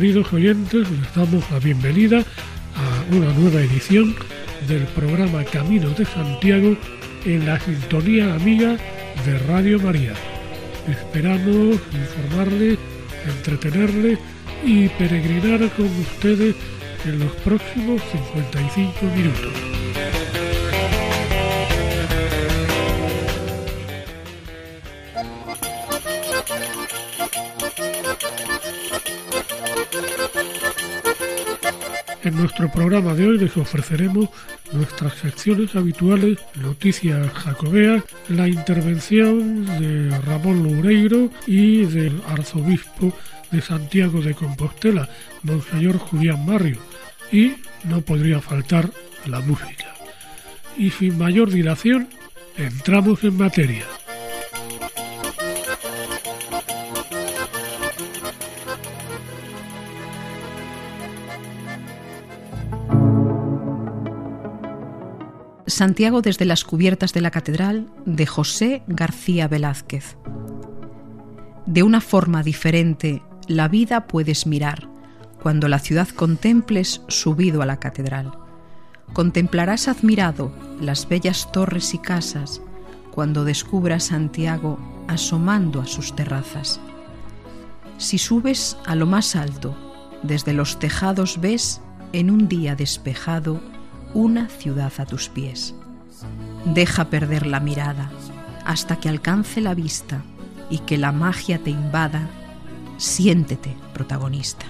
Queridos oyentes, les damos la bienvenida a una nueva edición del programa Camino de Santiago en la sintonía amiga de Radio María. Esperamos informarles, entretenerles y peregrinar con ustedes en los próximos 55 minutos. Nuestro programa de hoy les ofreceremos nuestras secciones habituales, noticias jacobeas, la intervención de Ramón Loureiro y del arzobispo de Santiago de Compostela, Monseñor Julián Barrio, y no podría faltar la música. Y sin mayor dilación, entramos en materia. Santiago desde las cubiertas de la catedral de José García Velázquez. De una forma diferente la vida puedes mirar cuando la ciudad contemples subido a la catedral. Contemplarás admirado las bellas torres y casas cuando descubras Santiago asomando a sus terrazas. Si subes a lo más alto, desde los tejados ves en un día despejado una ciudad a tus pies. Deja perder la mirada hasta que alcance la vista y que la magia te invada. Siéntete protagonista.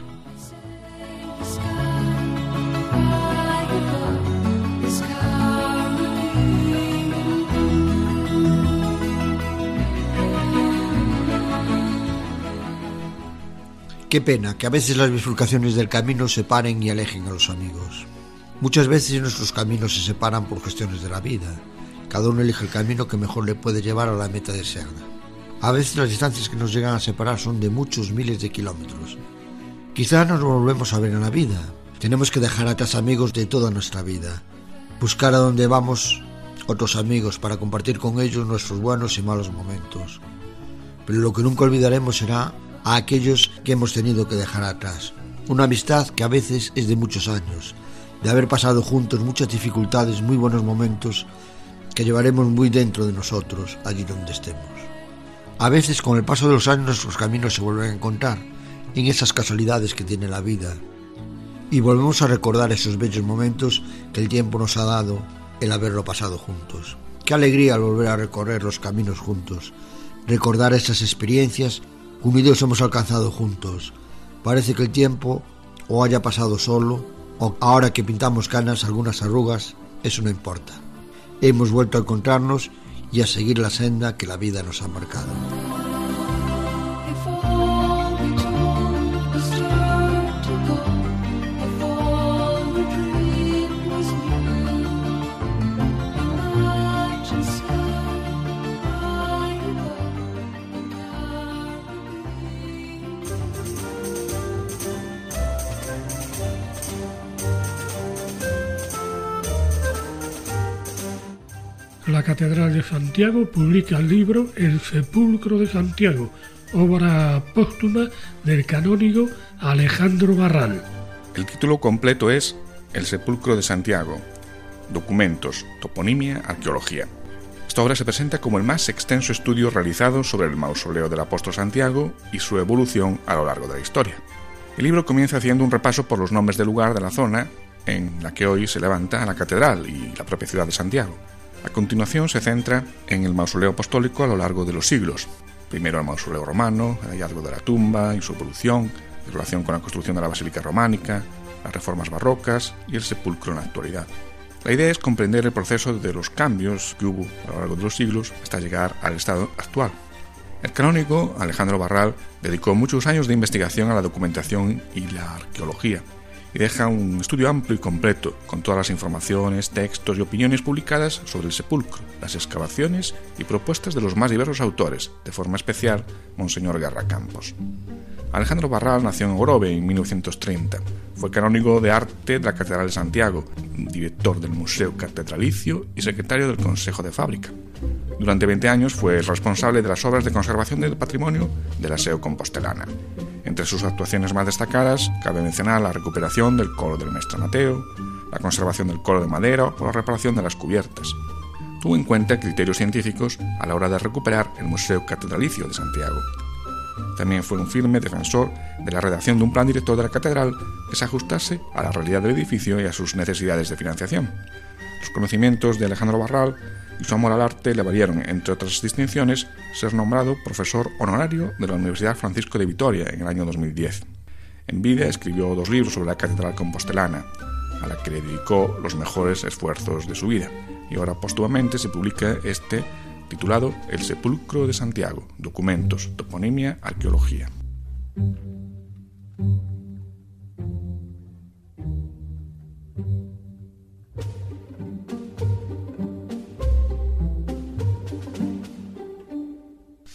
Qué pena que a veces las bifurcaciones del camino separen y alejen a los amigos. Muchas veces nuestros caminos se separan por cuestiones de la vida. Cada uno elige el camino que mejor le puede llevar a la meta deseada. A veces las distancias que nos llegan a separar son de muchos miles de kilómetros. Quizá nos volvemos a ver en la vida. Tenemos que dejar atrás amigos de toda nuestra vida. Buscar a donde vamos otros amigos para compartir con ellos nuestros buenos y malos momentos. Pero lo que nunca olvidaremos será a aquellos que hemos tenido que dejar atrás. Una amistad que a veces es de muchos años, de haber pasado juntos muchas dificultades, muy buenos momentos que llevaremos muy dentro de nosotros, allí donde estemos. A veces con el paso de los años nuestros caminos se vuelven a encontrar en esas casualidades que tiene la vida y volvemos a recordar esos bellos momentos que el tiempo nos ha dado el haberlo pasado juntos. Qué alegría al volver a recorrer los caminos juntos, recordar esas experiencias que unidos hemos alcanzado juntos. Parece que el tiempo o haya pasado solo ahora que pintamos canas, algunas arrugas, eso no importa. Hemos vuelto a encontrarnos y a seguir la senda que la vida nos ha marcado. La Catedral de Santiago publica el libro El Sepulcro de Santiago, obra póstuma del canónigo Alejandro Barral. El título completo es El Sepulcro de Santiago, Documentos, Toponimia, Arqueología. Esta obra se presenta como el más extenso estudio realizado sobre el mausoleo del apóstol Santiago y su evolución a lo largo de la historia. El libro comienza haciendo un repaso por los nombres del lugar de la zona en la que hoy se levanta la catedral y la propia ciudad de Santiago. A continuación se centra en el mausoleo apostólico a lo largo de los siglos. Primero el mausoleo romano, el hallazgo de la tumba y su evolución, en relación con la construcción de la basílica románica, las reformas barrocas y el sepulcro en la actualidad. La idea es comprender el proceso de los cambios que hubo a lo largo de los siglos hasta llegar al estado actual. El canónigo Alejandro Barral dedicó muchos años de investigación a la documentación y la arqueología y deja un estudio amplio y completo con todas las informaciones, textos y opiniones publicadas sobre el sepulcro, las excavaciones y propuestas de los más diversos autores, de forma especial Monseñor Guerra Campos. Alejandro Barral nació en Orobe en 1930. Fue canónigo de arte de la Catedral de Santiago, director del Museo Catedralicio y secretario del Consejo de Fábrica. Durante 20 años fue el responsable de las obras de conservación del patrimonio de la SEO compostelana. Entre sus actuaciones más destacadas cabe mencionar la recuperación del coro del Maestro Mateo, la conservación del coro de madera o la reparación de las cubiertas. Tuvo en cuenta criterios científicos a la hora de recuperar el Museo Catedralicio de Santiago. También fue un firme defensor de la redacción de un plan director de la catedral que se ajustase a la realidad del edificio y a sus necesidades de financiación. Los conocimientos de Alejandro Barral y su amor al arte le valieron, entre otras distinciones, ser nombrado profesor honorario de la Universidad Francisco de Vitoria en el año 2010. En vida escribió dos libros sobre la Catedral Compostelana, a la que le dedicó los mejores esfuerzos de su vida, y ahora póstumamente se publica este titulado El Sepulcro de Santiago, Documentos, Toponimia, Arqueología.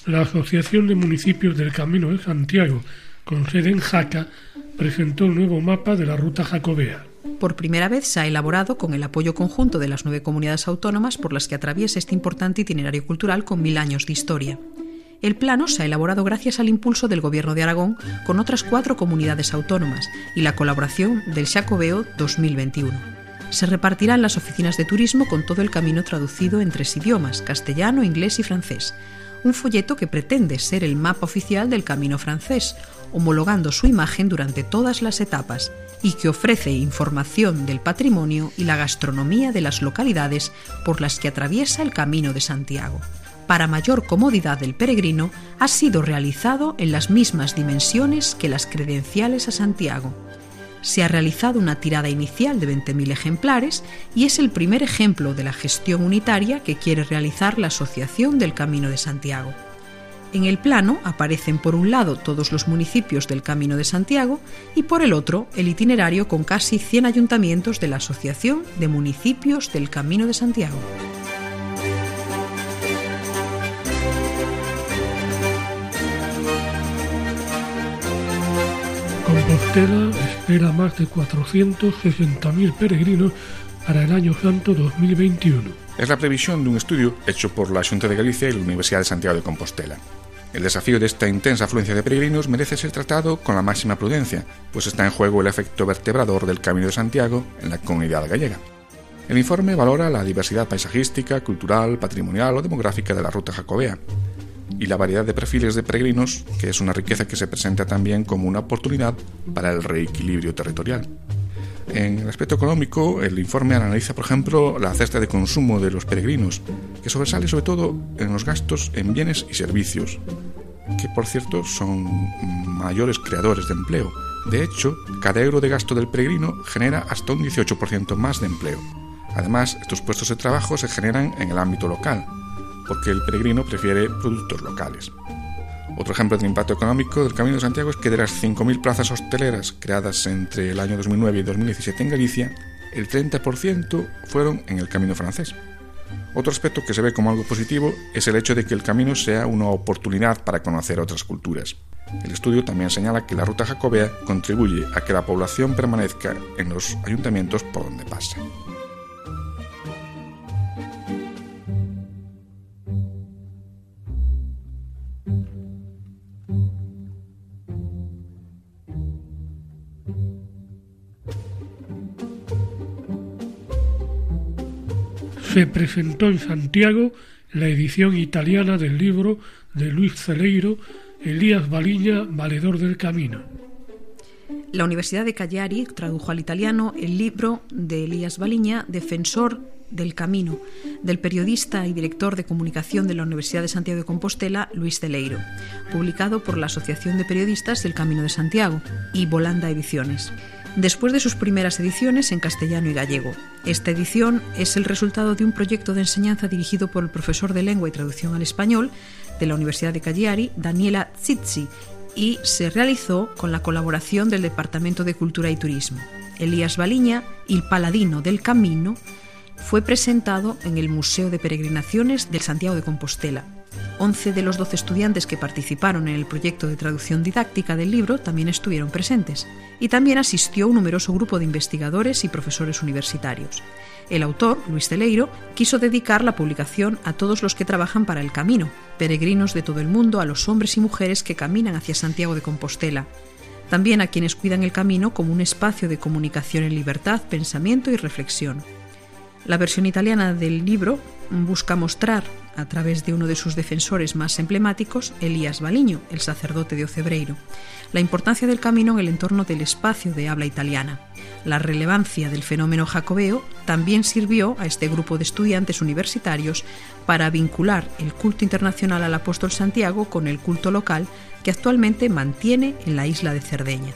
La Asociación de Municipios del Camino de Santiago, con sede en Jaca, presentó un nuevo mapa de la ruta jacobea. Por primera vez se ha elaborado con el apoyo conjunto de las nueve comunidades autónomas por las que atraviesa este importante itinerario cultural con mil años de historia. El plano se ha elaborado gracias al impulso del Gobierno de Aragón con otras cuatro comunidades autónomas y la colaboración del Jacobeo 2021. Se repartirán las oficinas de turismo con todo el camino traducido en tres idiomas, castellano, inglés y francés, un folleto que pretende ser el mapa oficial del camino francés, homologando su imagen durante todas las etapas y que ofrece información del patrimonio y la gastronomía de las localidades por las que atraviesa el Camino de Santiago. Para mayor comodidad del peregrino, ha sido realizado en las mismas dimensiones que las credenciales a Santiago, se ha realizado una tirada inicial de 20.000 ejemplares y es el primer ejemplo de la gestión unitaria que quiere realizar la Asociación del Camino de Santiago. En el plano aparecen por un lado todos los municipios del Camino de Santiago y por el otro el itinerario con casi 100 ayuntamientos de la Asociación de Municipios del Camino de Santiago. Compostela espera más de 460.000 peregrinos para el Año Santo 2021. Es la previsión de un estudio hecho por la Junta de Galicia y la Universidad de Santiago de Compostela. El desafío de esta intensa afluencia de peregrinos merece ser tratado con la máxima prudencia, pues está en juego el efecto vertebrador del Camino de Santiago en la comunidad gallega. El informe valora la diversidad paisajística, cultural, patrimonial o demográfica de la ruta jacobea, y la variedad de perfiles de peregrinos, que es una riqueza que se presenta también como una oportunidad para el reequilibrio territorial. En el aspecto económico, el informe analiza, por ejemplo, la cesta de consumo de los peregrinos, que sobresale sobre todo en los gastos en bienes y servicios, que por cierto son mayores creadores de empleo. De hecho, cada euro de gasto del peregrino genera hasta un 18% más de empleo. Además, estos puestos de trabajo se generan en el ámbito local, porque el peregrino prefiere productos locales. Otro ejemplo del impacto económico del Camino de Santiago es que de las 5.000 plazas hosteleras creadas entre el año 2009 y 2017 en Galicia, el 30% fueron en el Camino francés. Otro aspecto que se ve como algo positivo es el hecho de que el camino sea una oportunidad para conocer otras culturas. El estudio también señala que la ruta jacobea contribuye a que la población permanezca en los ayuntamientos por donde pasa. Se presentó en Santiago la edición italiana del libro de Luis Celeiro, Elías Baliña, Valedor del Camino. La Universidad de Cagliari tradujo al italiano el libro de Elías Baliña, Defensor del Camino, del periodista y director de comunicación de la Universidad de Santiago de Compostela, Luis Celeiro, publicado por la Asociación de Periodistas del Camino de Santiago y Volanda Ediciones. Después de sus primeras ediciones en castellano y gallego. Esta edición es el resultado de un proyecto de enseñanza dirigido por el profesor de lengua y traducción al español de la Universidad de Cagliari, Daniela Zizzi, y se realizó con la colaboración del Departamento de Cultura y Turismo. Elías Baliña, el paladino del camino, fue presentado en el Museo de Peregrinaciones del Santiago de Compostela. 11 de los 12 estudiantes que participaron en el proyecto de traducción didáctica del libro también estuvieron presentes, y también asistió un numeroso grupo de investigadores y profesores universitarios. El autor, Luis Celeiro, quiso dedicar la publicación a todos los que trabajan para el camino, peregrinos de todo el mundo, a los hombres y mujeres que caminan hacia Santiago de Compostela, también a quienes cuidan el camino como un espacio de comunicación en libertad, pensamiento y reflexión. La versión italiana del libro busca mostrar, a través de uno de sus defensores más emblemáticos, Elías Baliño, el sacerdote de Ocebreiro, la importancia del camino en el entorno del espacio de habla italiana. La relevancia del fenómeno jacobeo también sirvió a este grupo de estudiantes universitarios para vincular el culto internacional al apóstol Santiago con el culto local que actualmente mantiene en la isla de Cerdeña.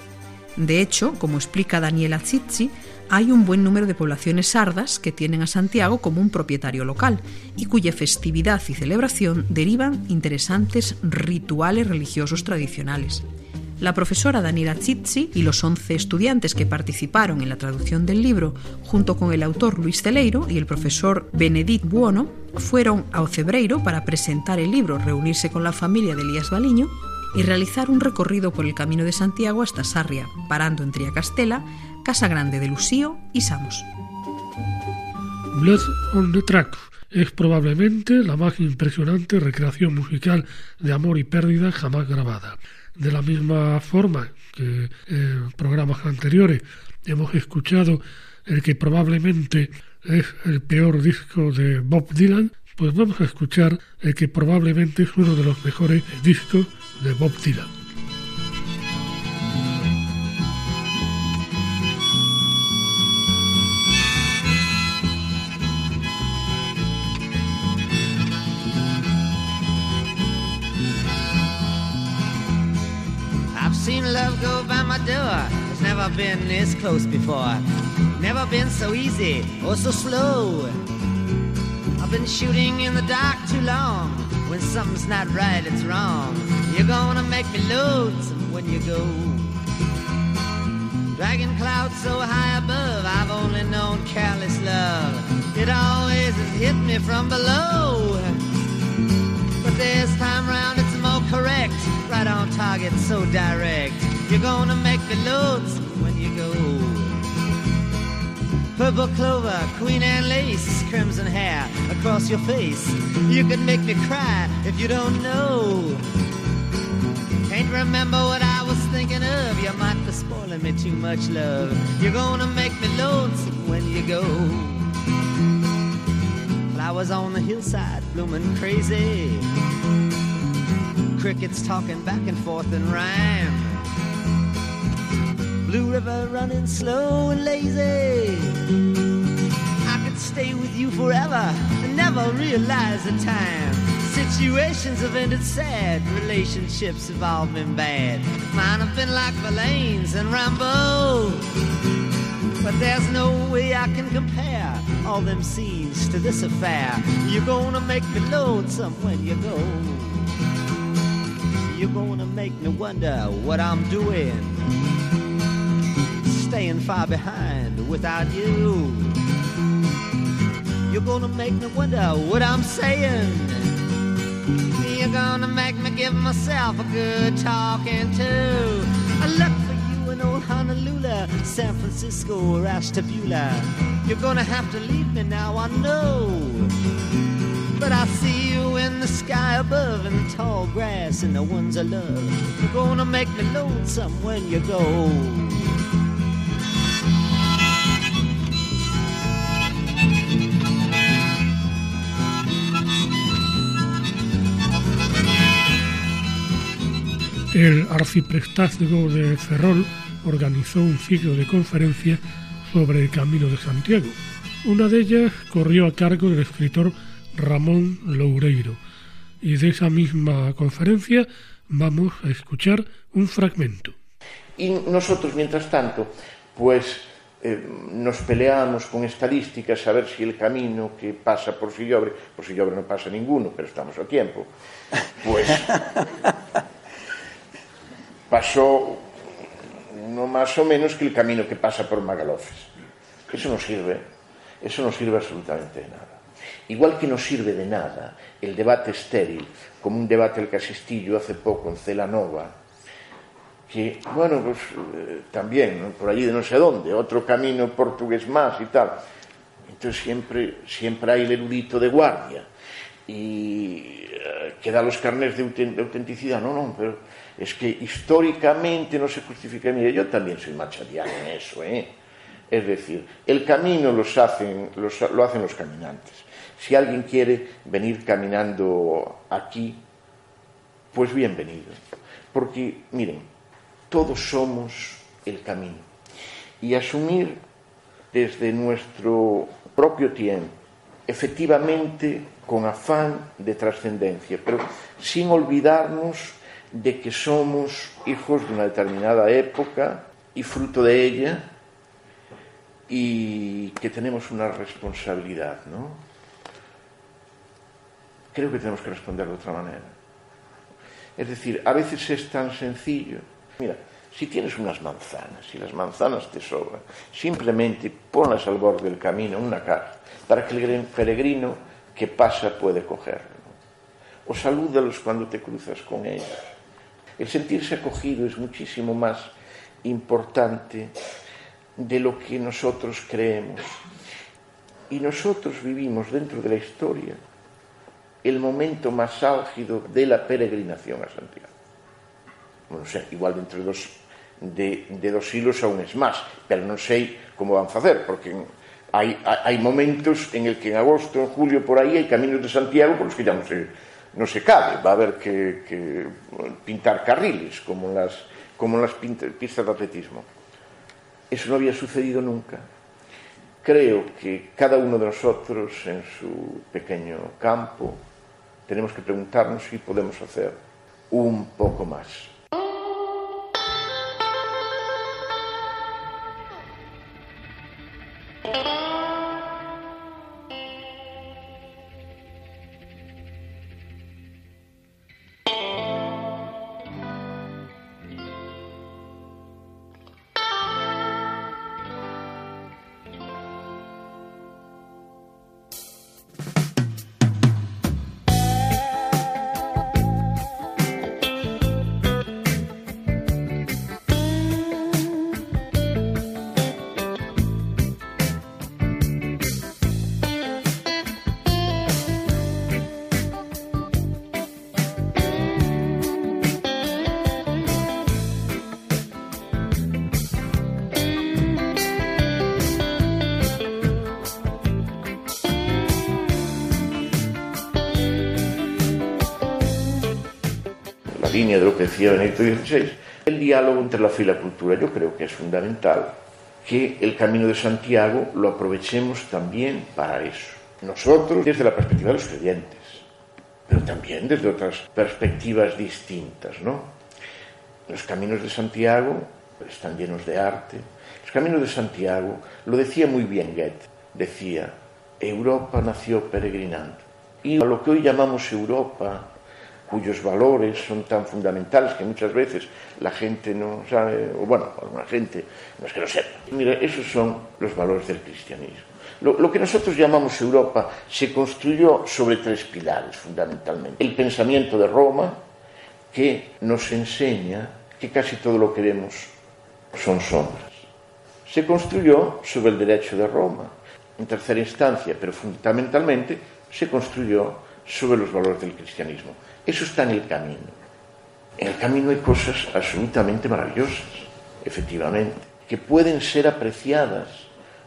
De hecho, como explica Daniela Zizzi, hay un buen número de poblaciones sardas que tienen a Santiago como un propietario local y cuya festividad y celebración derivan interesantes rituales religiosos tradicionales. La profesora Daniela Zizzi y los 11 estudiantes que participaron en la traducción del libro, junto con el autor Luis Celeiro y el profesor Benedict Buono, fueron a Ocebreiro para presentar el libro, reunirse con la familia de Elías Baliño y realizar un recorrido por el Camino de Santiago hasta Sarria, parando en Triacastela, Casa Grande de Lucío y Samos. Blood on the Track es probablemente la más impresionante recreación musical de amor y pérdida jamás grabada. De la misma forma que en programas anteriores hemos escuchado el que probablemente es el peor disco de Bob Dylan, pues vamos a escuchar el que probablemente es uno de los mejores discos de Bob Dylan. Never been this close before. Never been so easy or so slow. I've been shooting in the dark too long. When something's not right, it's wrong. You're gonna make me lonesome when you go. Dragging clouds so high above, I've only known careless love. It always has hit me from below. But this time round, it's more correct. Right on target, so direct. You're gonna make me lonesome when you go. Purple clover, queen Anne lace, crimson hair across your face. You can make me cry if you don't know. Can't remember what I was thinking of. You might be spoiling me too much love. You're gonna make me lonesome when you go. Flowers on the hillside blooming crazy. Crickets talking back and forth in rhyme. Blue River running slow and lazy. I could stay with you forever and never realize the time. Situations have ended sad, relationships have all been bad. Mine have been like Verlaine's and Rambo. But there's no way I can compare all them scenes to this affair. You're gonna make me lonesome when you go. You're gonna make me wonder what I'm doing staying far behind without you. You're gonna make me wonder what I'm saying. You're gonna make me give myself a good talking to. I look for you in old Honolulu, San Francisco, or Ashtabula. You're gonna have to leave me now, I know. But I see you in the sky above in the tall grass and the ones I love. You're gonna make me lonesome when you go. El arciprestazgo de Ferrol organizó un ciclo de conferencias sobre el Camino de Santiago. Una de ellas corrió a cargo del escritor Ramón Loureiro y de esa misma conferencia vamos a escuchar un fragmento. Y nosotros, mientras tanto, pues eh, nos peleamos con estadísticas a ver si el camino que pasa por Sillobre, por Sillobre no pasa ninguno, pero estamos a tiempo, pues pasó no más o menos que el camino que pasa por Magalofes. Eso no sirve, eso no sirve absolutamente de nada. Igual que no sirve de nada el debate estéril, como un debate el que asistillo hace poco en Celanova, que, bueno, pues eh, también, por allí de no sé dónde, otro camino portugués más y tal. Entonces siempre, siempre hay el erudito de guardia y eh, que da los carnés de, de, autenticidad. No, no, pero es que históricamente no se justifica. Mire, yo también soy machadiano en eso, ¿eh? Es decir, el camino lo hacen los caminantes. Si alguien quiere venir caminando aquí, pues bienvenido. Porque, miren, todos somos el camino. Y asumir desde nuestro propio tiempo, efectivamente con afán de trascendencia, pero sin olvidarnos de que somos hijos de una determinada época y fruto de ella y que tenemos una responsabilidad, ¿no? Creo que tenemos que responder de otra manera. Es decir, a veces es tan sencillo Mira, si tienes unas manzanas y las manzanas te sobran, simplemente ponlas al borde del camino en una caja para que el peregrino que pasa puede cogerlo. O salúdalos cuando te cruzas con ellos. El sentirse acogido es muchísimo más importante de lo que nosotros creemos. Y nosotros vivimos dentro de la historia el momento más álgido de la peregrinación a Santiago non sei, igual dentro dos, de, de dos siglos aún es máis, pero non sei como van facer, porque hai, hai momentos en el que en agosto, en julio, por aí, hai caminos de Santiago por os que ya non se, non se cabe, va a haber que, que pintar carriles, como en las, como en las pistas de atletismo. Eso no había sucedido nunca. Creo que cada uno de nosotros en su pequeño campo tenemos que preguntarnos si podemos hacer un poco más. Decía Benedicto XVI, el diálogo entre la fe y la cultura. Yo creo que es fundamental que el camino de Santiago lo aprovechemos también para eso. Nosotros, desde la perspectiva de los creyentes, pero también desde otras perspectivas distintas, ¿no? Los caminos de Santiago están llenos de arte. Los caminos de Santiago, lo decía muy bien Goethe, decía, Europa nació peregrinando. Y a lo que hoy llamamos Europa, cuyos valores son tan fundamentales que muchas veces la gente no sabe, o bueno, alguna gente no es que lo sepa. Mira, esos son los valores del cristianismo. Lo, lo, que nosotros llamamos Europa se construyó sobre tres pilares fundamentalmente. El pensamiento de Roma, que nos enseña que casi todo lo que vemos son sombras. Se construyó sobre el derecho de Roma, en tercera instancia, pero fundamentalmente se construyó sobre los valores del cristianismo. Eso está en el camino. En el camino hay cosas absolutamente maravillosas, efectivamente, que pueden ser apreciadas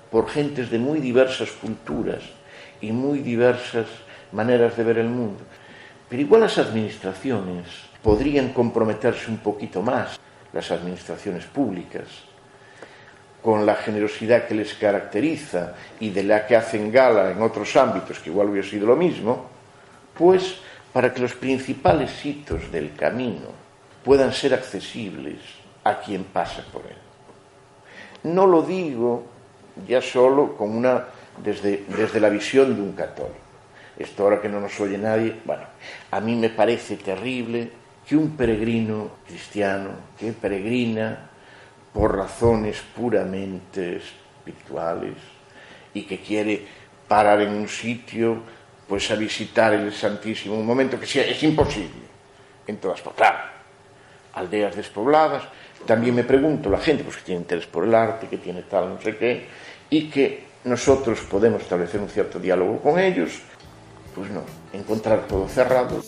por gentes de muy diversas culturas y muy diversas maneras de ver el mundo. Pero igual las administraciones podrían comprometerse un poquito más, las administraciones públicas, con la generosidad que les caracteriza y de la que hacen gala en otros ámbitos, que igual hubiera sido lo mismo, pues para que los principales hitos del camino puedan ser accesibles a quien pasa por él. no lo digo ya solo con una, desde, desde la visión de un católico. Esto ahora que no nos oye nadie, bueno, a mí me parece terrible que un peregrino cristiano que peregrina por razones puramente espirituales y que quiere parar en un sitio pues a visitar el Santísimo, un momento que es imposible en todas partes. Claro, aldeas despobladas, también me pregunto, la gente pues, que tiene interés por el arte, que tiene tal, no sé qué, y que nosotros podemos establecer un cierto diálogo con ellos, pues no, encontrar todo cerrado.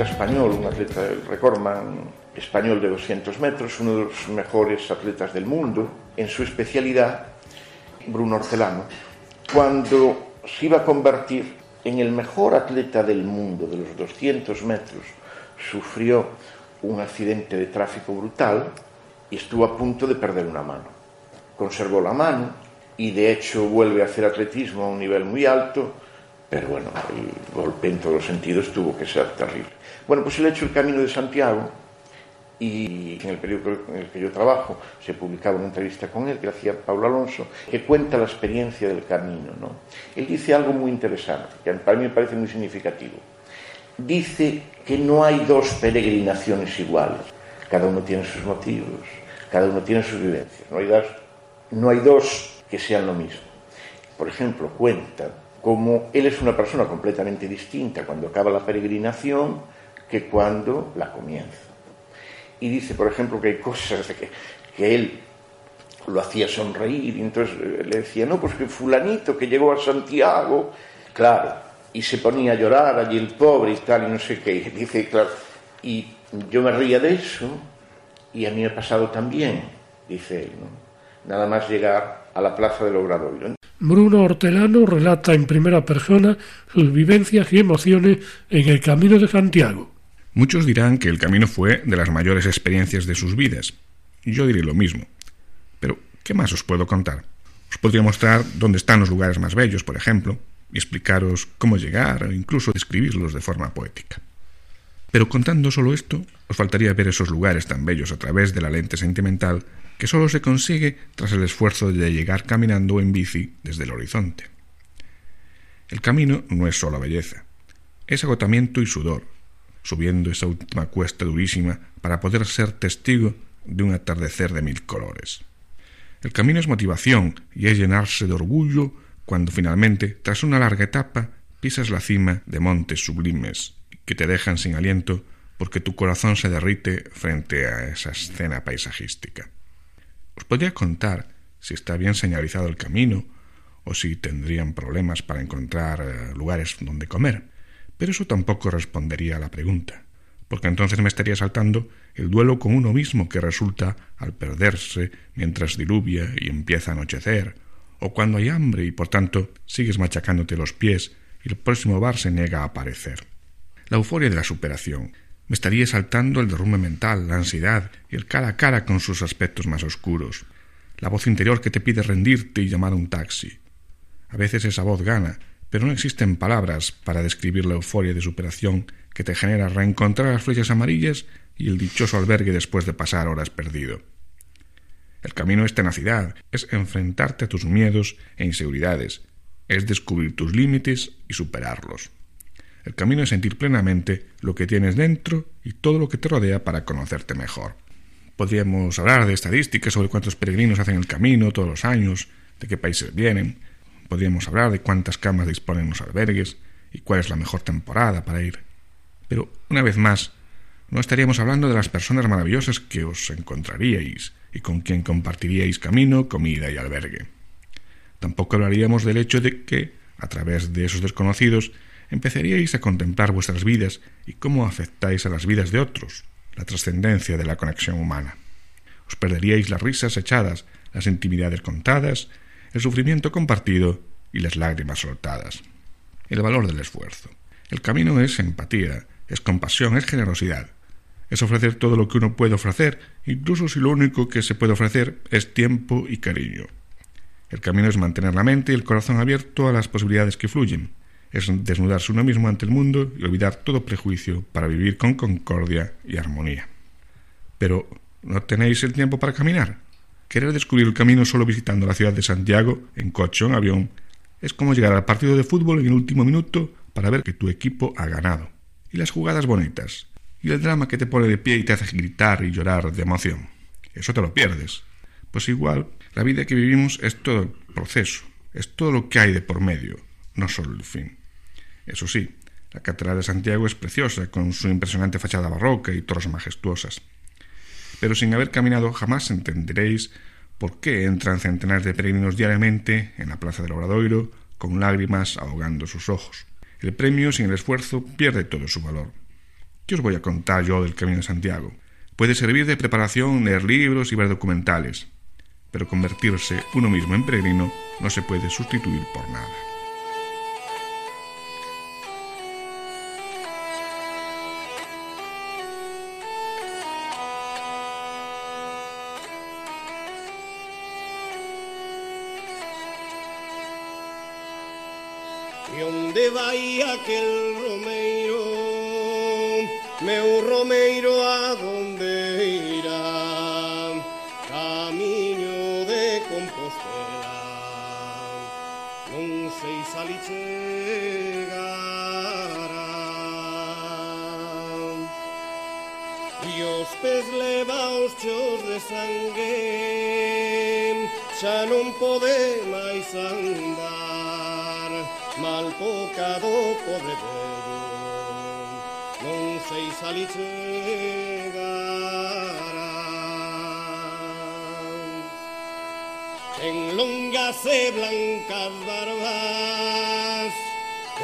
Atleta español, un atleta del recordman español de 200 metros, uno de los mejores atletas del mundo, en su especialidad, Bruno Hortelano, cuando se iba a convertir en el mejor atleta del mundo de los 200 metros, sufrió un accidente de tráfico brutal y estuvo a punto de perder una mano. Conservó la mano y de hecho vuelve a hacer atletismo a un nivel muy alto, pero bueno, el golpe en todos los sentidos tuvo que ser terrible. Bueno, pues él ha hecho el Camino de Santiago y en el periódico en el que yo trabajo se publicaba una entrevista con él que hacía Pablo Alonso, que cuenta la experiencia del camino. ¿no? Él dice algo muy interesante, que para mí me parece muy significativo. Dice que no hay dos peregrinaciones iguales, cada uno tiene sus motivos, cada uno tiene sus vivencias, no hay dos, no hay dos que sean lo mismo. Por ejemplo, cuenta como él es una persona completamente distinta cuando acaba la peregrinación que cuando la comienza. Y dice, por ejemplo, que hay cosas que, que él lo hacía sonreír, y entonces eh, le decía, no, pues que fulanito que llegó a Santiago, claro, y se ponía a llorar allí el pobre y tal, y no sé qué, y dice, claro, y yo me ría de eso, y a mí me ha pasado también, dice él, ¿no? nada más llegar a la plaza del Obradoiro. Bruno Hortelano relata en primera persona sus vivencias y emociones en el Camino de Santiago. Muchos dirán que el camino fue de las mayores experiencias de sus vidas. Yo diré lo mismo. Pero, ¿qué más os puedo contar? Os podría mostrar dónde están los lugares más bellos, por ejemplo, y explicaros cómo llegar o incluso describirlos de forma poética. Pero contando solo esto, os faltaría ver esos lugares tan bellos a través de la lente sentimental que solo se consigue tras el esfuerzo de llegar caminando en bici desde el horizonte. El camino no es solo belleza, es agotamiento y sudor, subiendo esa última cuesta durísima para poder ser testigo de un atardecer de mil colores. El camino es motivación y es llenarse de orgullo cuando finalmente, tras una larga etapa, pisas la cima de montes sublimes que te dejan sin aliento porque tu corazón se derrite frente a esa escena paisajística. Os podría contar si está bien señalizado el camino o si tendrían problemas para encontrar eh, lugares donde comer. Pero eso tampoco respondería a la pregunta, porque entonces me estaría saltando el duelo con uno mismo que resulta al perderse mientras diluvia y empieza a anochecer, o cuando hay hambre y por tanto sigues machacándote los pies y el próximo bar se niega a aparecer. La euforia de la superación. Me estaría saltando el derrumbe mental, la ansiedad y el cara a cara con sus aspectos más oscuros. La voz interior que te pide rendirte y llamar a un taxi. A veces esa voz gana pero no existen palabras para describir la euforia de superación que te genera reencontrar las flechas amarillas y el dichoso albergue después de pasar horas perdido. El camino es tenacidad, es enfrentarte a tus miedos e inseguridades, es descubrir tus límites y superarlos. El camino es sentir plenamente lo que tienes dentro y todo lo que te rodea para conocerte mejor. Podríamos hablar de estadísticas sobre cuántos peregrinos hacen el camino todos los años, de qué países vienen. Podríamos hablar de cuántas camas disponen los albergues y cuál es la mejor temporada para ir. Pero, una vez más, no estaríamos hablando de las personas maravillosas que os encontraríais y con quien compartiríais camino, comida y albergue. Tampoco hablaríamos del hecho de que, a través de esos desconocidos, empezaríais a contemplar vuestras vidas y cómo afectáis a las vidas de otros, la trascendencia de la conexión humana. Os perderíais las risas echadas, las intimidades contadas, el sufrimiento compartido y las lágrimas soltadas. El valor del esfuerzo. El camino es empatía, es compasión, es generosidad. Es ofrecer todo lo que uno puede ofrecer, incluso si lo único que se puede ofrecer es tiempo y cariño. El camino es mantener la mente y el corazón abierto a las posibilidades que fluyen. Es desnudarse uno mismo ante el mundo y olvidar todo prejuicio para vivir con concordia y armonía. Pero, ¿no tenéis el tiempo para caminar? Querer descubrir el camino solo visitando la ciudad de Santiago, en coche o en avión, es como llegar al partido de fútbol en el último minuto para ver que tu equipo ha ganado. Y las jugadas bonitas. Y el drama que te pone de pie y te hace gritar y llorar de emoción. Eso te lo pierdes. Pues igual, la vida que vivimos es todo el proceso, es todo lo que hay de por medio, no solo el fin. Eso sí, la Catedral de Santiago es preciosa, con su impresionante fachada barroca y torres majestuosas pero sin haber caminado jamás entenderéis por qué entran centenares de peregrinos diariamente en la plaza del Obradoiro con lágrimas ahogando sus ojos. El premio sin el esfuerzo pierde todo su valor. ¿Qué os voy a contar yo del Camino de Santiago? Puede servir de preparación leer libros y ver documentales, pero convertirse uno mismo en peregrino no se puede sustituir por nada. onde vai aquel romeiro Meu romeiro a donde irá? Camiño de Compostela Non sei se ali chegará E os pés leva os chos de sangue Xa non pode máis andar. Mal pocado pobre vello non sei se ali chegará en longas e blancas barbas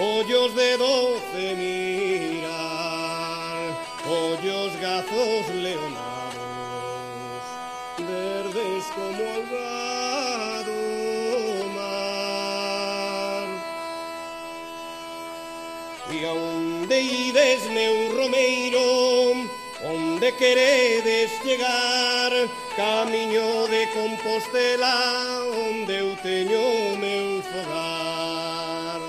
ollos de doce mirar ollos gazos leonados verdes como algado onde ides, meu romeiro, onde queredes chegar, camiño de Compostela, onde eu teño meu fogar.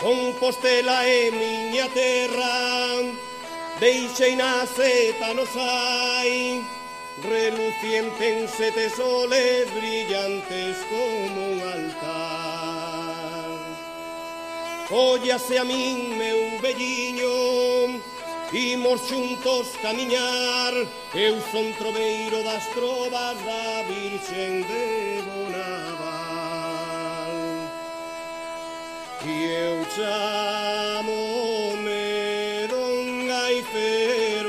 Compostela é miña terra, deixei na seta no sai, reluciente en sete soles brillantes como un altar. Ollase a min meu velliño Imos xuntos camiñar. Eu son troveiro das trovas da Virxen de Bonaval. E eu chamo me don Gaiferos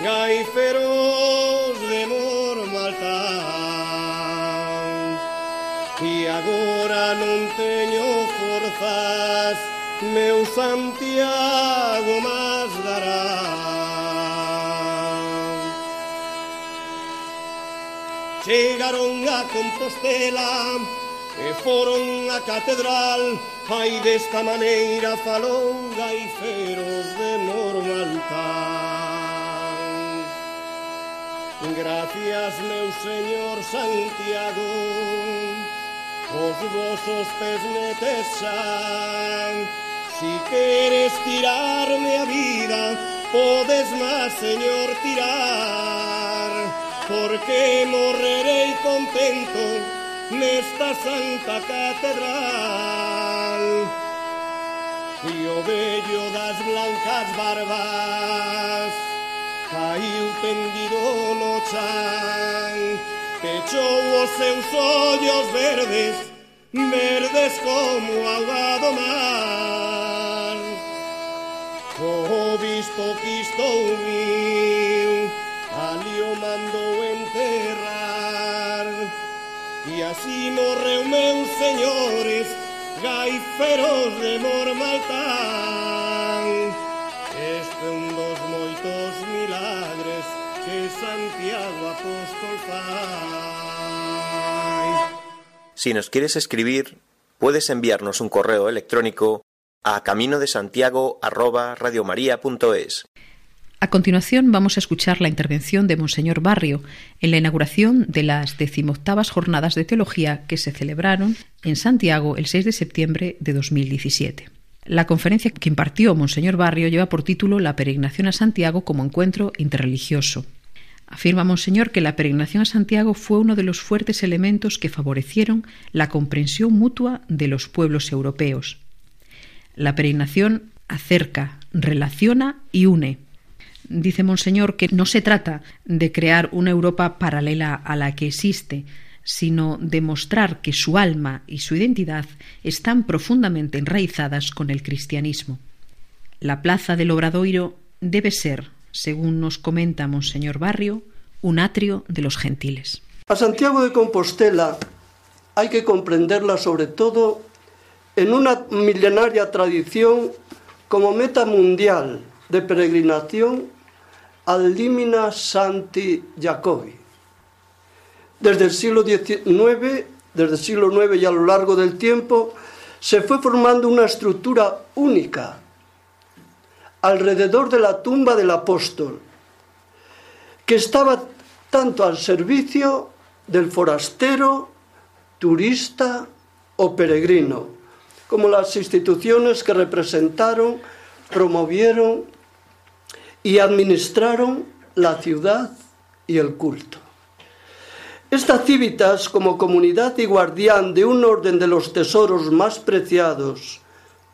Gaiferos de Mormaltán E agora non teño forzas meu Santiago más dará. Chegaron a Compostela e foron a catedral Ai desta maneira falou gaiferos de Mormaltán Gracias meu señor Santiago Os vosos pés me tesan Si queres tirarme a vida Podes máis, señor, tirar. Porque morrerei contento Nesta santa catedral. E o vello das blancas barbas caiu tendido no chan Pechou os seus ollos verdes Verdes como auga do mar. Oh, o obispo quistou viu Ali o mandou enterrar. E así morreu meus señores Gaiferos de Mormaltán Este é un dos moitos Santiago Apóstol fai Si nos quieres escribir, puedes enviarnos un correo electrónico a camino de Santiago A continuación vamos a escuchar la intervención de Monseñor Barrio en la inauguración de las decimoctavas jornadas de teología que se celebraron en Santiago el 6 de septiembre de 2017. La conferencia que impartió Monseñor Barrio lleva por título La peregrinación a Santiago como encuentro interreligioso. Afirma Monseñor que la peregrinación a Santiago fue uno de los fuertes elementos que favorecieron la comprensión mutua de los pueblos europeos. La peregrinación acerca, relaciona y une. Dice Monseñor que no se trata de crear una Europa paralela a la que existe, sino de mostrar que su alma y su identidad están profundamente enraizadas con el cristianismo. La plaza del Obradoiro debe ser, según nos comenta Monseñor Barrio, un atrio de los gentiles. A Santiago de Compostela hay que comprenderla sobre todo en una milenaria tradición como meta mundial de peregrinación al Limina Santi Jacobi. Desde el siglo XIX, desde el siglo IX y a lo largo del tiempo, se fue formando una estructura única alrededor de la tumba del apóstol, que estaba tanto al servicio del forastero, turista o peregrino, como las instituciones que representaron, promovieron y administraron la ciudad y el culto. Esta civitas, como comunidad y guardián de un orden de los tesoros más preciados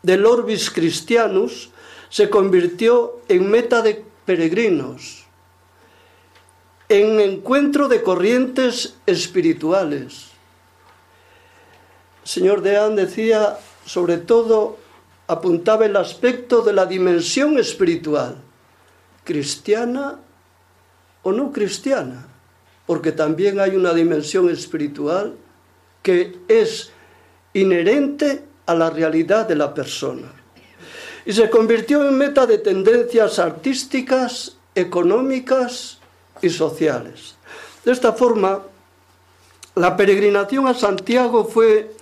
del Orbis Christianus, se convirtió en meta de peregrinos, en encuentro de corrientes espirituales. El señor Deán decía, sobre todo, apuntaba el aspecto de la dimensión espiritual, cristiana o no cristiana, porque también hay una dimensión espiritual que es inherente a la realidad de la persona y se convirtió en meta de tendencias artísticas, económicas y sociales. De esta forma, la peregrinación a Santiago fue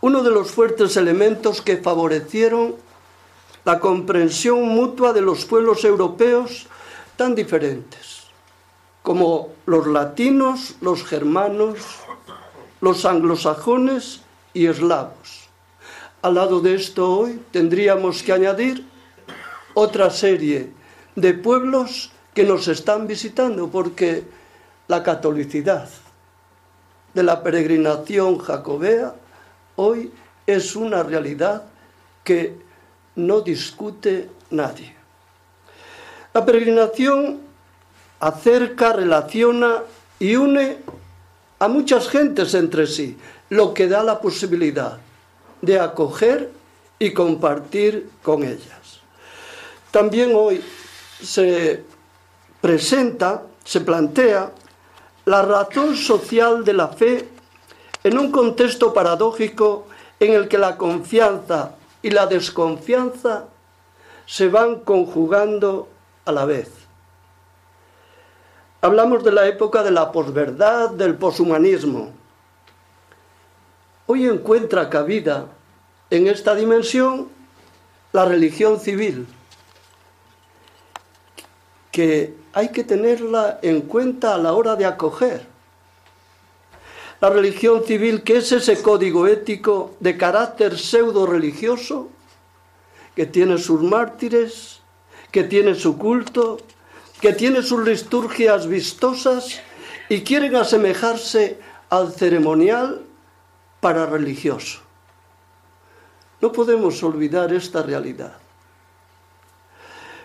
uno de los fuertes elementos que favorecieron la comprensión mutua de los pueblos europeos tan diferentes, como los latinos, los germanos, los anglosajones y eslavos. Al lado de esto hoy tendríamos que añadir otra serie de pueblos que nos están visitando porque la catolicidad de la peregrinación jacobea hoy es una realidad que no discute nadie. La peregrinación acerca, relaciona y une a muchas gentes entre sí, lo que da la posibilidad de acoger y compartir con ellas. También hoy se presenta, se plantea la razón social de la fe en un contexto paradójico en el que la confianza y la desconfianza se van conjugando a la vez. Hablamos de la época de la posverdad, del poshumanismo. Hoy encuentra cabida en esta dimensión la religión civil, que hay que tenerla en cuenta a la hora de acoger. La religión civil, que es ese código ético de carácter pseudo religioso, que tiene sus mártires, que tiene su culto, que tiene sus liturgias vistosas y quieren asemejarse al ceremonial para religioso. No podemos olvidar esta realidad.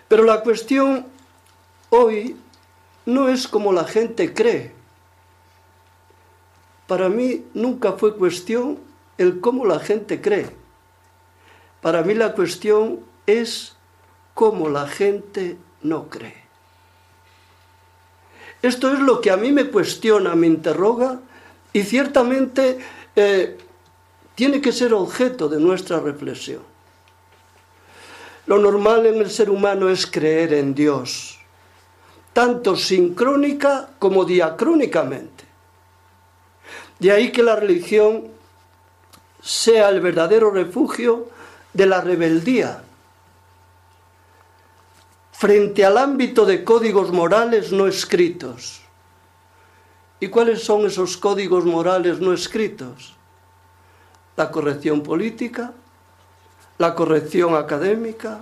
Pero la cuestión hoy no es como la gente cree. Para mí nunca fue cuestión el cómo la gente cree. Para mí la cuestión es cómo la gente no cree. Esto es lo que a mí me cuestiona, me interroga y ciertamente eh, tiene que ser objeto de nuestra reflexión. Lo normal en el ser humano es creer en Dios, tanto sincrónica como diacrónicamente. De ahí que la religión sea el verdadero refugio de la rebeldía frente al ámbito de códigos morales no escritos. ¿Y cuáles son esos códigos morales no escritos? La corrección política, la corrección académica,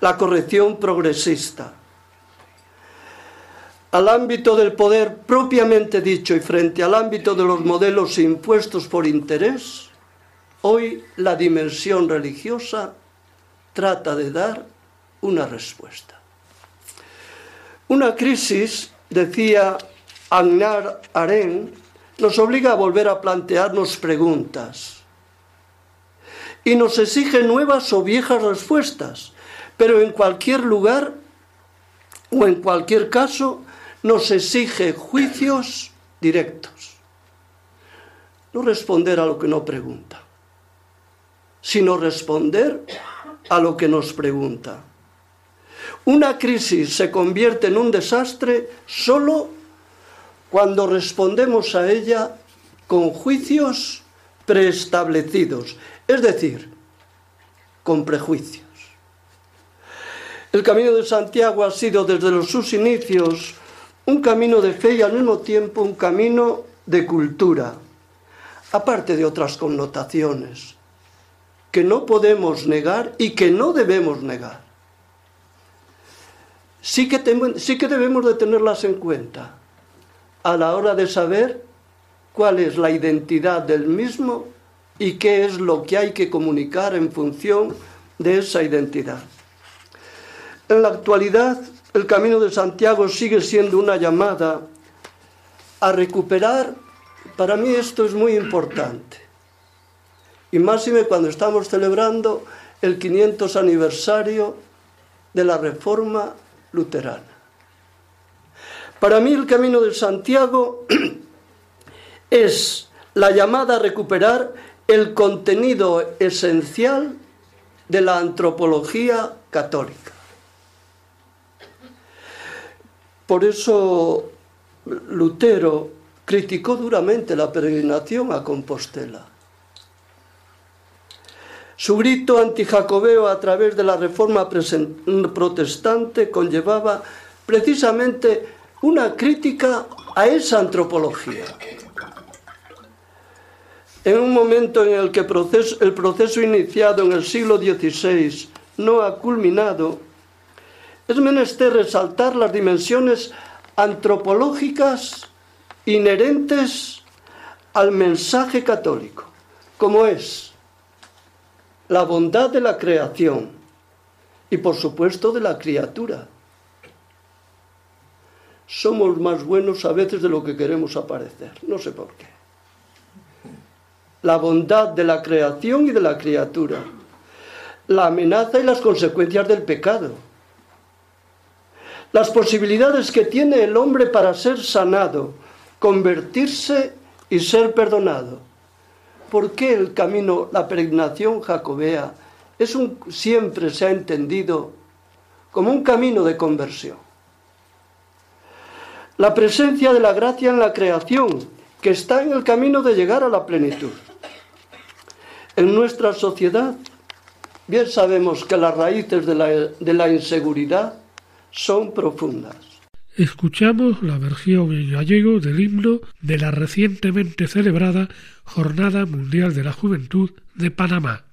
la corrección progresista. Al ámbito del poder propiamente dicho y frente al ámbito de los modelos impuestos por interés, hoy la dimensión religiosa trata de dar una respuesta. Una crisis, decía Agnar Aren, nos obliga a volver a plantearnos preguntas y nos exige nuevas o viejas respuestas, pero en cualquier lugar o en cualquier caso nos exige juicios directos. No responder a lo que no pregunta, sino responder a lo que nos pregunta. Una crisis se convierte en un desastre solo cuando respondemos a ella con juicios preestablecidos, es decir, con prejuicios. El camino de Santiago ha sido desde sus inicios un camino de fe y al mismo tiempo un camino de cultura, aparte de otras connotaciones que no podemos negar y que no debemos negar sí que, sí que debemos de tenerlas en cuenta a la hora de saber cuál es la identidad del mismo y qué es lo que hay que comunicar en función de esa identidad. En la actualidad, el Camino de Santiago sigue siendo una llamada a recuperar, para mí esto es muy importante, y máxime cuando estamos celebrando el 500 aniversario de la Reforma luterana. Para mí el camino de Santiago es la llamada a recuperar el contenido esencial de la antropología católica. Por eso Lutero criticó duramente la peregrinación a Compostela. Su grito antijacobeo a través de la reforma protestante conllevaba precisamente una crítica a esa antropología. En un momento en el que el proceso iniciado en el siglo XVI no ha culminado, es menester resaltar las dimensiones antropológicas inherentes al mensaje católico, como es la bondad de la creación y por supuesto de la criatura. Somos más buenos a veces de lo que queremos aparecer, no sé por qué. La bondad de la creación y de la criatura, la amenaza y las consecuencias del pecado, las posibilidades que tiene el hombre para ser sanado, convertirse y ser perdonado ¿Por qué el camino, la peregrinación jacobea, es un, siempre se ha entendido como un camino de conversión? La presencia de la gracia en la creación, que está en el camino de llegar a la plenitud. En nuestra sociedad, bien sabemos que las raíces de la, inseguridad son profundas escuchamos la versión en gallego del himno de la recientemente celebrada Jornada Mundial de la Juventud de Panamá.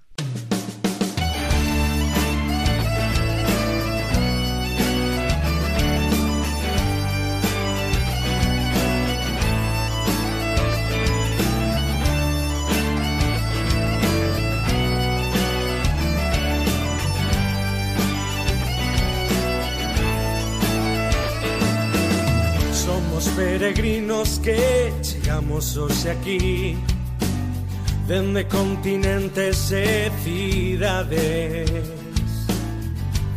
Peregrinos que chegamos hoxe aquí Dende continentes e cidades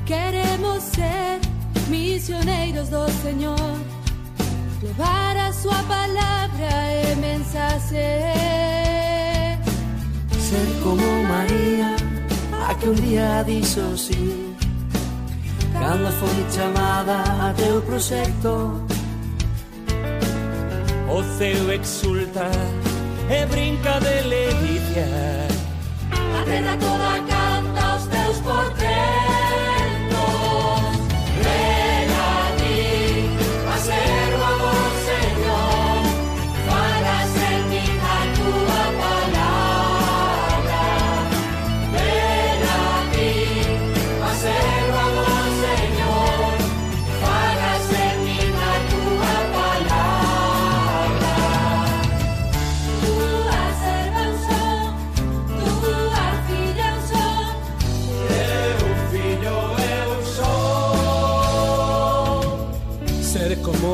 Queremos ser misioneiros do Señor Levar a súa palabra e mensaxe Ser como María A que un día dixo sí. Cando foi chamada a teu proxecto O ceo exulta e brinca de ledicia. A toda canta os teus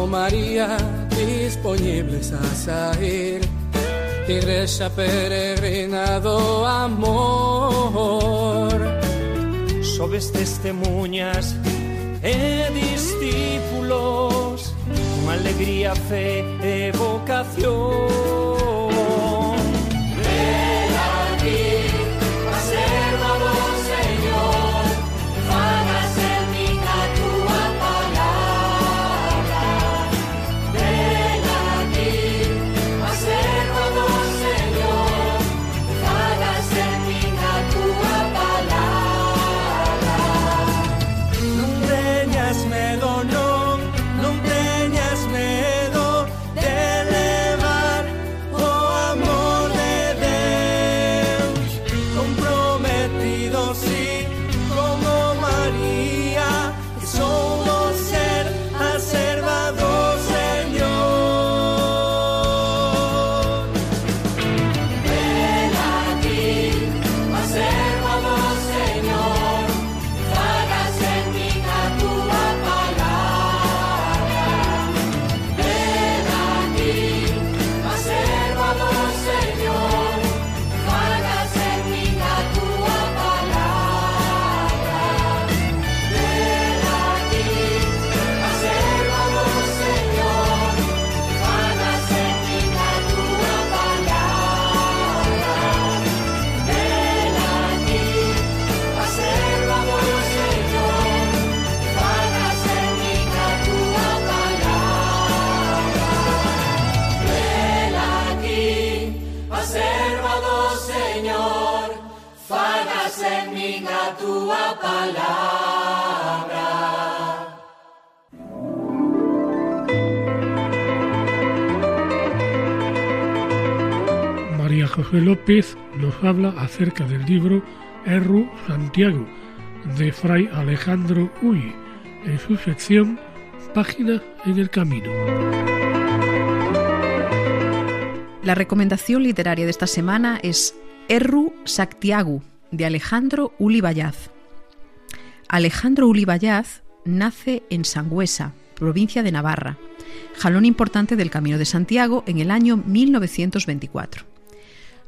María disponibles a sair Igrexa peregrina do amor. Sobes testemunhas e discípulos. Con alegría, fe e vocación López nos habla acerca del libro Erru Santiago de Fray Alejandro Uy en su sección Páginas en el Camino. La recomendación literaria de esta semana es Erru Santiago de Alejandro Uli Alejandro Uli nace en Sangüesa, provincia de Navarra, jalón importante del Camino de Santiago en el año 1924.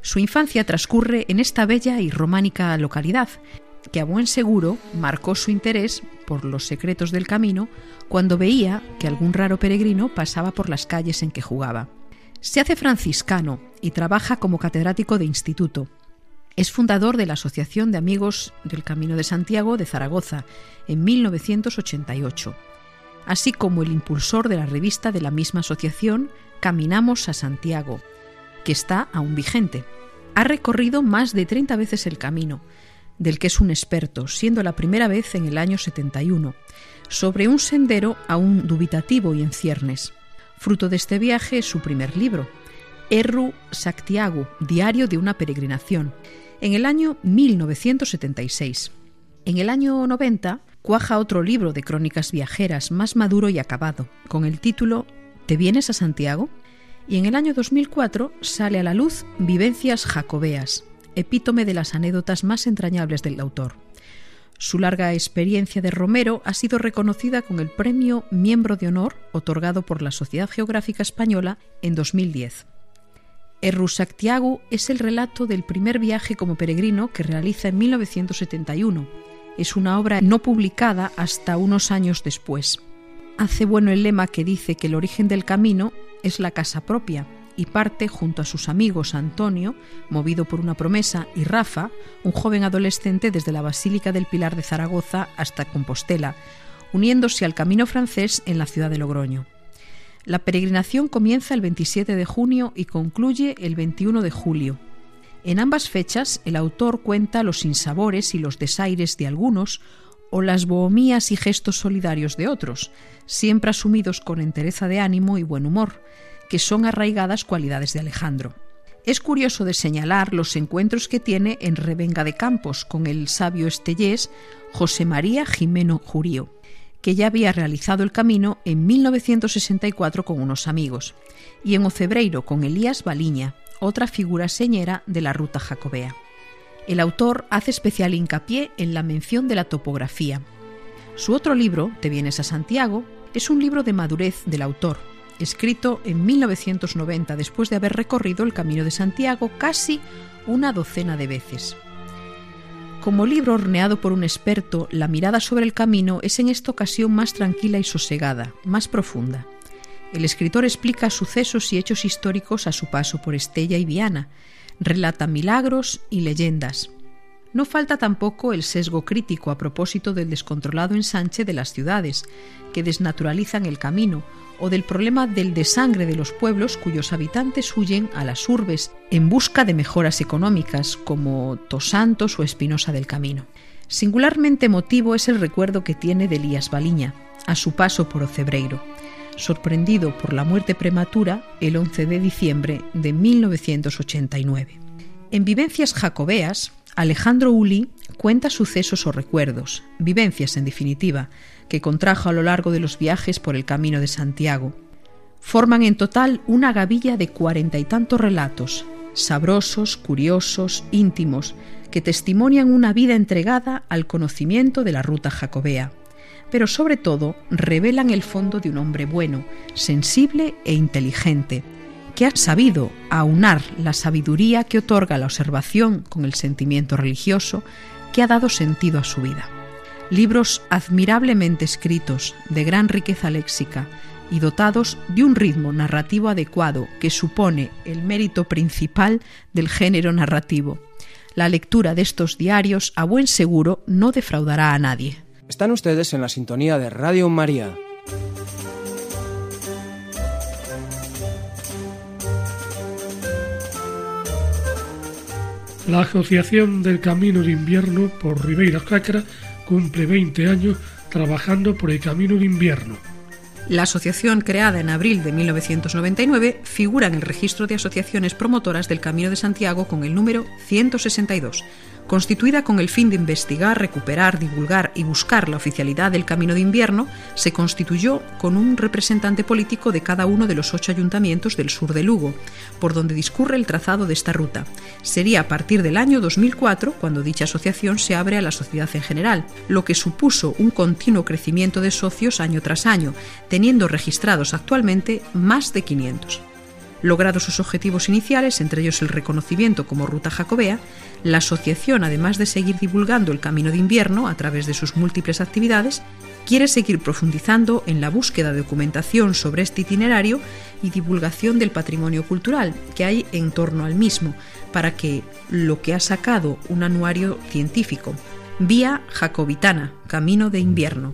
Su infancia transcurre en esta bella y románica localidad, que a buen seguro marcó su interés por los secretos del camino cuando veía que algún raro peregrino pasaba por las calles en que jugaba. Se hace franciscano y trabaja como catedrático de instituto. Es fundador de la Asociación de Amigos del Camino de Santiago de Zaragoza en 1988, así como el impulsor de la revista de la misma asociación Caminamos a Santiago, que está aún vigente. Ha recorrido más de 30 veces el camino, del que es un experto, siendo la primera vez en el año 71, sobre un sendero aún dubitativo y en ciernes. Fruto de este viaje es su primer libro, Erru Santiago, Diario de una peregrinación, en el año 1976. En el año 90 cuaja otro libro de crónicas viajeras más maduro y acabado, con el título ¿Te vienes a Santiago? Y en el año 2004 sale a la luz Vivencias Jacobeas, epítome de las anécdotas más entrañables del autor. Su larga experiencia de Romero ha sido reconocida con el Premio Miembro de Honor otorgado por la Sociedad Geográfica Española en 2010. Errusactiago es el relato del primer viaje como peregrino que realiza en 1971. Es una obra no publicada hasta unos años después. Hace bueno el lema que dice que el origen del camino es la casa propia y parte junto a sus amigos Antonio, movido por una promesa, y Rafa, un joven adolescente desde la Basílica del Pilar de Zaragoza hasta Compostela, uniéndose al camino francés en la ciudad de Logroño. La peregrinación comienza el 27 de junio y concluye el 21 de julio. En ambas fechas, el autor cuenta los sinsabores y los desaires de algunos o las bohomías y gestos solidarios de otros, siempre asumidos con entereza de ánimo y buen humor, que son arraigadas cualidades de Alejandro. Es curioso de señalar los encuentros que tiene en Revenga de Campos con el sabio estellés José María Jimeno Jurío que ya había realizado el camino en 1964 con unos amigos, y en Ocebreiro con Elías Baliña, otra figura señera de la ruta jacobea. El autor hace especial hincapié en la mención de la topografía. Su otro libro, Te vienes a Santiago, es un libro de madurez del autor, escrito en 1990 después de haber recorrido el Camino de Santiago casi una docena de veces. Como libro horneado por un experto, la mirada sobre el camino es en esta ocasión más tranquila y sosegada, más profunda. El escritor explica sucesos y hechos históricos a su paso por Estella y Viana, relata milagros y leyendas. No falta tampoco el sesgo crítico a propósito del descontrolado ensanche de las ciudades, que desnaturalizan el camino, o del problema del desangre de los pueblos cuyos habitantes huyen a las urbes en busca de mejoras económicas, como Tosantos o Espinosa del Camino. Singularmente emotivo es el recuerdo que tiene de Elías Baliña, a su paso por Ocebreiro, sorprendido por la muerte prematura el 11 de diciembre de 1989. En Vivencias Jacobeas, Alejandro Uli cuenta sucesos o recuerdos, vivencias en definitiva, que contrajo a lo largo de los viajes por el Camino de Santiago. Forman en total una gavilla de cuarenta y tantos relatos, sabrosos, curiosos, íntimos, que testimonian una vida entregada al conocimiento de la ruta jacobea, pero sobre todo revelan el fondo de un hombre bueno, sensible e inteligente, que ha sabido aunar la sabiduría que otorga la observación con el sentimiento religioso que ha dado sentido a su vida libros admirablemente escritos, de gran riqueza léxica y dotados de un ritmo narrativo adecuado que supone el mérito principal del género narrativo. La lectura de estos diarios, a buen seguro, no defraudará a nadie. Están ustedes en la sintonía de Radio María. La Asociación del Camino de Invierno por Ribeira Sacra cumple 20 años trabajando por el camino de invierno. La asociación, creada en abril de 1999, figura en el registro de asociaciones promotoras del Camino de Santiago con el número 162 Constituida con el fin de investigar, recuperar, divulgar y buscar la oficialidad del Camino de Invierno, se constituyó con un representante político de cada uno de los ocho ayuntamientos del sur de Lugo, por donde discurre el trazado de esta ruta. Sería a partir del año 2004 cuando dicha asociación se abre a la sociedad en general, lo que supuso un continuo crecimiento de socios año tras año, teniendo registrados actualmente más de 500. Logrados sus objetivos iniciales, entre ellos el reconocimiento como ruta jacobea, la asociación, además de seguir divulgando el camino de invierno a través de sus múltiples actividades, quiere seguir profundizando en la búsqueda de documentación sobre este itinerario y divulgación del patrimonio cultural que hay en torno al mismo, para que lo que ha sacado un anuario científico, Vía Jacobitana, Camino de Invierno,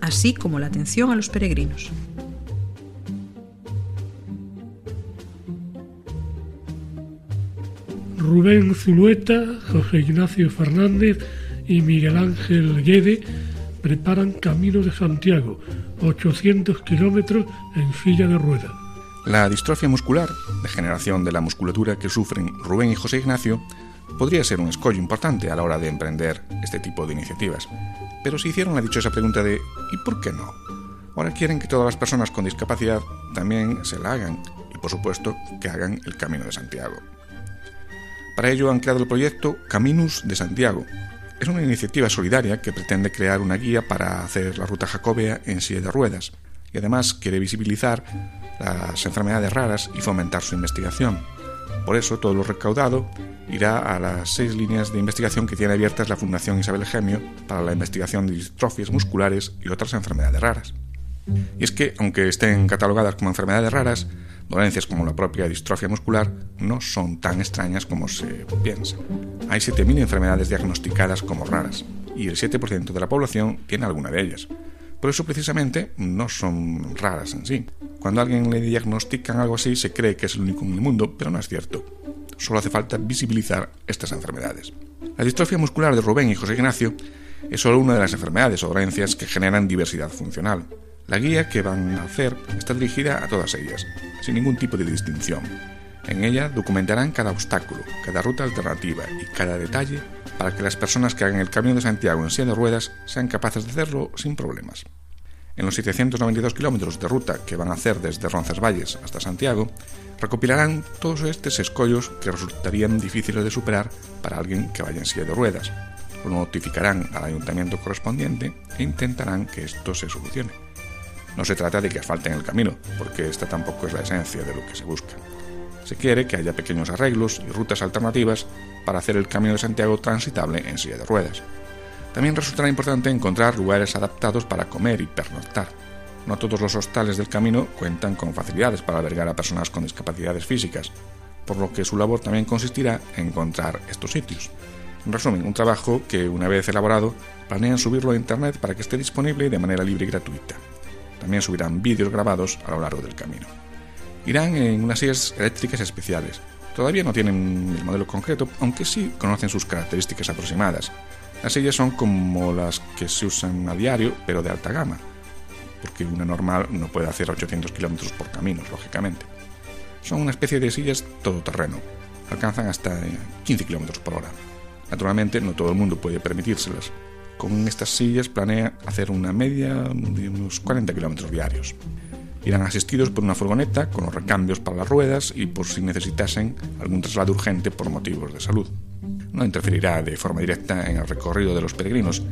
así como la atención a los peregrinos. Rubén Zulueta, José Ignacio Fernández y Miguel Ángel Guede preparan Camino de Santiago, 800 kilómetros en silla de ruedas. La distrofia muscular, degeneración de la musculatura que sufren Rubén y José Ignacio, podría ser un escollo importante a la hora de emprender este tipo de iniciativas. Pero se hicieron la dichosa pregunta de ¿y por qué no? Ahora quieren que todas las personas con discapacidad también se la hagan y por supuesto que hagan el Camino de Santiago. Para ello han creado el proyecto Caminus de Santiago, Es una iniciativa solidaria que pretende crear una guía para hacer la ruta jacobea en silla de ruedas y además quiere visibilizar las enfermedades raras y fomentar su investigación. Por eso, todo lo recaudado irá a las seis líneas de investigación que tiene abiertas la Fundación Isabel Gemio para la investigación de distrofias musculares y otras enfermedades raras. Y es que, aunque estén catalogadas como enfermedades raras, dolencias como la propia distrofia muscular no son tan extrañas como se piensa. Hay 7.000 enfermedades diagnosticadas como raras, y el 7% de la población tiene alguna de ellas. Por eso precisamente no son raras en sí. Cuando a alguien le diagnostican algo así se cree que es el único en el mundo, pero no es cierto. Solo hace falta visibilizar estas enfermedades. La distrofia muscular de Rubén y José Ignacio es solo una de las enfermedades o dolencias que generan diversidad funcional. La guía que van a hacer está dirigida a todas ellas, sin ningún tipo de distinción. En ella documentarán cada obstáculo, cada ruta alternativa y cada detalle para que las personas que hagan el Camino de Santiago en silla de ruedas sean capaces de hacerlo sin problemas. En los 792 kilómetros de ruta que van a hacer desde Roncesvalles hasta Santiago, recopilarán todos estos escollos que resultarían difíciles de superar para alguien que vaya en silla de ruedas. Lo notificarán al ayuntamiento correspondiente e intentarán que esto se solucione. No se trata de que asfalten el camino, porque esta tampoco es la esencia de lo que se busca. Se quiere que haya pequeños arreglos y rutas alternativas para hacer el Camino de Santiago transitable en silla de ruedas. También resultará importante encontrar lugares adaptados para comer y pernoctar. No todos los hostales del camino cuentan con facilidades para albergar a personas con discapacidades físicas, por lo que su labor también consistirá en encontrar estos sitios. En resumen, un trabajo que, una vez elaborado, planean subirlo a Internet para que esté disponible de manera libre y gratuita. También subirán vídeos grabados a lo largo del camino irán en unas sillas eléctricas especiales. Todavía no tienen el modelo concreto, aunque sí conocen sus características aproximadas. Las sillas son como las que se usan a diario, pero de alta gama, porque una normal no puede hacer 800 km por caminos, lógicamente. Son una especie de sillas todoterreno, alcanzan hasta 15 km por hora. Naturalmente, no todo el mundo puede permitírselas. Con estas sillas planea hacer una media de unos 40 km diarios. Irán asistidos por una furgoneta con los recambios para las ruedas y por si necesitasen algún traslado urgente por motivos de salud. No interferirá de forma directa en el recorrido de los peregrinos,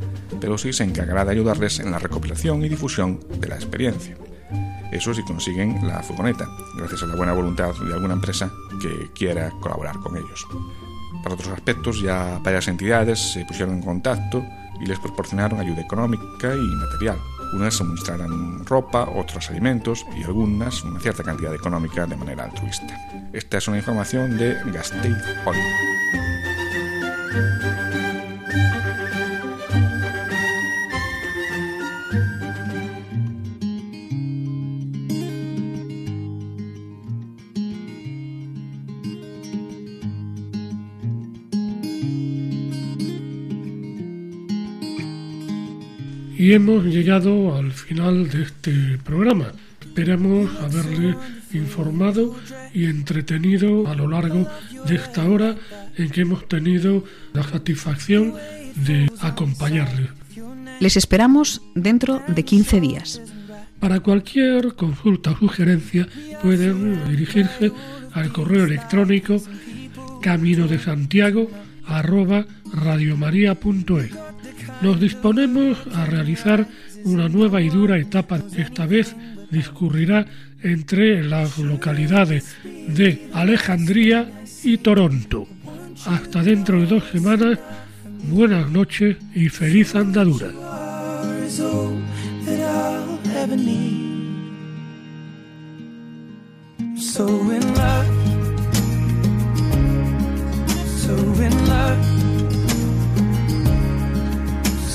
pero sí se encargará de ayudarles en la recopilación y difusión de la experiencia. Eso si consiguen la furgoneta, gracias a la buena voluntad de alguna empresa que quiera colaborar con ellos. Para otros aspectos, ya varias entidades se pusieron en contacto y les proporcionaron ayuda económica y material. Unas suministrarán ropa, otros alimentos y algunas una cierta cantidad económica de manera altruista. Esta es una información de Gasteiz Hoy. Y hemos llegado al final de este programa. Esperamos haberle informado y entretenido a lo largo de esta hora en que hemos tenido la satisfacción de acompañarles. Les esperamos dentro de 15 días. Para cualquier consulta o sugerencia pueden dirigirse al correo electrónico camino de Santiago nos disponemos a realizar una nueva y dura etapa. Esta vez discurrirá entre las localidades de Alejandría y Toronto. Hasta dentro de dos semanas, buenas noches y feliz andadura.